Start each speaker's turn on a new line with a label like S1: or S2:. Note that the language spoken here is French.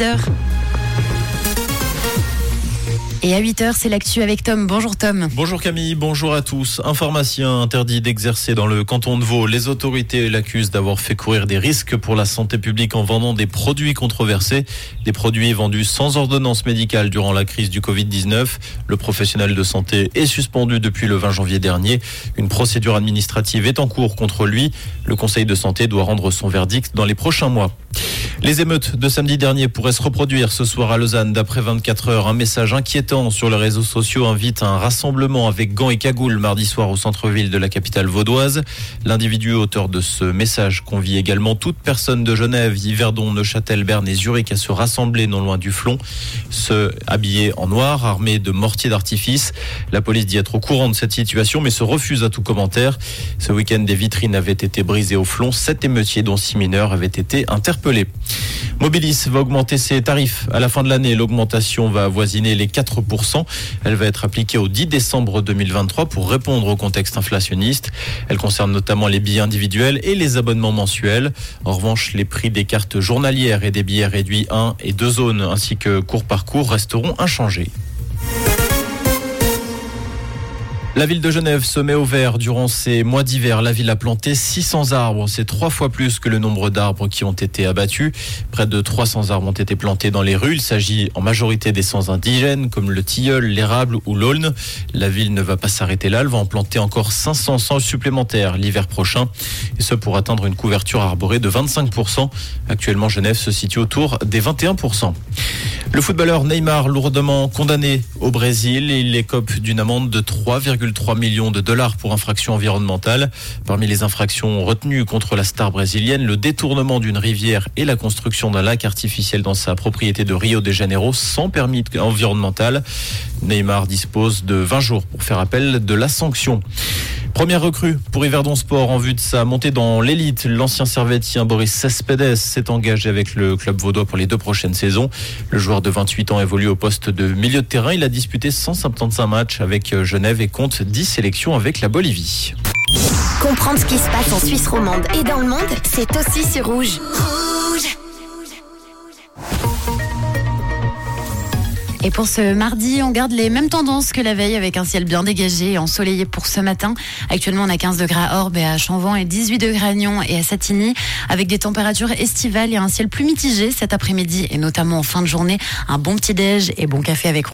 S1: 6h. Et à 8h, c'est l'actu avec Tom. Bonjour Tom.
S2: Bonjour Camille, bonjour à tous. Un pharmacien interdit d'exercer dans le canton de Vaud. Les autorités l'accusent d'avoir fait courir des risques pour la santé publique en vendant des produits controversés, des produits vendus sans ordonnance médicale durant la crise du Covid-19. Le professionnel de santé est suspendu depuis le 20 janvier dernier. Une procédure administrative est en cours contre lui. Le Conseil de santé doit rendre son verdict dans les prochains mois. Les émeutes de samedi dernier pourraient se reproduire ce soir à Lausanne. D'après 24 heures, un message inquiétant sur les réseaux sociaux invite à un rassemblement avec gants et cagoules mardi soir au centre-ville de la capitale vaudoise. L'individu auteur de ce message convie également toute personne de Genève, Yverdon, Neuchâtel, Berne et Zurich à se rassembler non loin du flon, se habiller en noir, armés de mortiers d'artifice. La police dit être au courant de cette situation, mais se refuse à tout commentaire. Ce week-end, des vitrines avaient été brisées au flon. Sept émeutiers, dont six mineurs, avaient été interpellés. Mobilis va augmenter ses tarifs. À la fin de l'année, l'augmentation va avoisiner les 4%. Elle va être appliquée au 10 décembre 2023 pour répondre au contexte inflationniste. Elle concerne notamment les billets individuels et les abonnements mensuels. En revanche, les prix des cartes journalières et des billets réduits 1 et 2 zones ainsi que court parcours resteront inchangés. La ville de Genève se met au vert durant ces mois d'hiver. La ville a planté 600 arbres. C'est trois fois plus que le nombre d'arbres qui ont été abattus. Près de 300 arbres ont été plantés dans les rues. Il s'agit en majorité d'essences indigènes comme le tilleul, l'érable ou l'aulne. La ville ne va pas s'arrêter là. Elle va en planter encore 500 sans supplémentaires l'hiver prochain. Et ce pour atteindre une couverture arborée de 25%. Actuellement, Genève se situe autour des 21%. Le footballeur Neymar, lourdement condamné au Brésil, il écope d'une amende de 3,3 millions de dollars pour infraction environnementale. Parmi les infractions retenues contre la star brésilienne, le détournement d'une rivière et la construction d'un lac artificiel dans sa propriété de Rio de Janeiro sans permis environnemental. Neymar dispose de 20 jours pour faire appel de la sanction. Première recrue pour Yverdon Sport en vue de sa montée dans l'élite. L'ancien servetien Boris Cespedes s'est engagé avec le club vaudois pour les deux prochaines saisons. De 28 ans évolue au poste de milieu de terrain. Il a disputé 175 matchs avec Genève et compte 10 sélections avec la Bolivie.
S3: Comprendre ce qui se passe en Suisse romande et dans le monde, c'est aussi sur Rouge.
S1: Et pour ce mardi, on garde les mêmes tendances que la veille avec un ciel bien dégagé et ensoleillé pour ce matin. Actuellement, on a 15 degrés à Orbe et à Chanvan et 18 degrés à Nyon et à Satigny avec des températures estivales et un ciel plus mitigé cet après-midi et notamment en fin de journée. Un bon petit déj et bon café avec